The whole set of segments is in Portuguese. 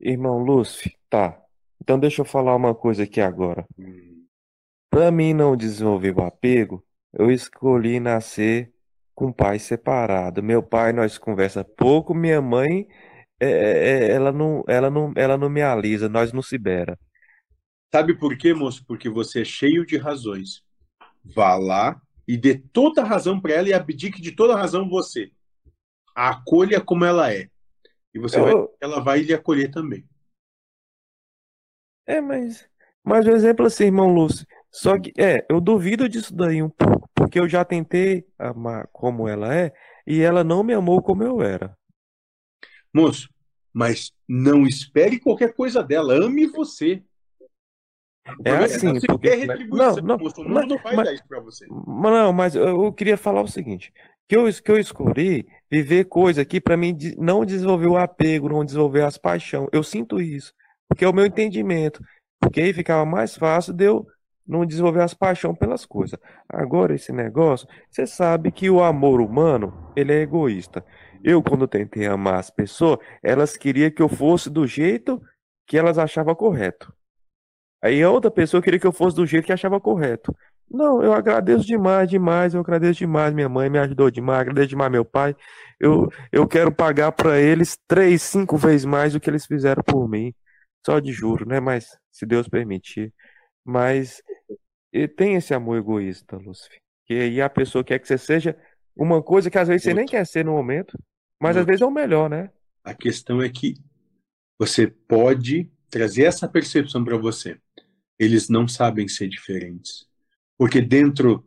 Irmão Lúcio, tá. Então deixa eu falar uma coisa aqui agora. Hum. Para mim não desenvolver o apego, eu escolhi nascer com pai separado. Meu pai nós conversa pouco, minha mãe é, é, é, ela não, ela não, ela não me alisa, nós não se bera. Sabe por quê, moço? Porque você é cheio de razões. Vá lá e dê toda a razão para ela e abdique de toda a razão você. A acolha como ela é. E você vai, Eu, ela vai lhe acolher também. é, mas, mas o exemplo assim, irmão Lúcio. Só que, é, eu duvido disso daí um pouco, porque eu já tentei amar como ela é e ela não me amou como eu era. Moço, mas não espere qualquer coisa dela. Ame você. É assim, porque. Não, não, moço. O mas, não vai mas, dar isso para você. Não, mas eu eu queria falar o seguinte, que eu, que eu escolhi viver coisa aqui para mim não desenvolver o apego, não desenvolver as paixões. Eu sinto isso, porque é o meu entendimento, porque aí ficava mais fácil de eu não desenvolver as paixões pelas coisas. Agora esse negócio, você sabe que o amor humano, ele é egoísta. Eu quando tentei amar as pessoas, elas queriam que eu fosse do jeito que elas achavam correto. Aí a outra pessoa queria que eu fosse do jeito que achava correto. Não, eu agradeço demais, demais, eu agradeço demais. Minha mãe me ajudou demais, agradeço demais meu pai. Eu, eu quero pagar para eles três, cinco vezes mais do que eles fizeram por mim. Só de juro, né? Mas se Deus permitir. Mas e tem esse amor egoísta, Lúcifer. Que aí a pessoa quer que você seja uma coisa que às vezes você nem quer ser no momento, mas às vezes é o melhor, né? a questão é que você pode trazer essa percepção para você. Eles não sabem ser diferentes. Porque dentro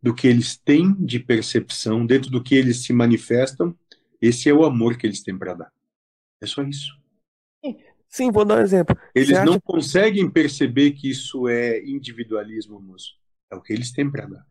do que eles têm de percepção, dentro do que eles se manifestam, esse é o amor que eles têm para dar. É só isso. Sim, vou dar um exemplo. Eles não acha conseguem perceber que isso é individualismo, moço. É o que eles têm para dar.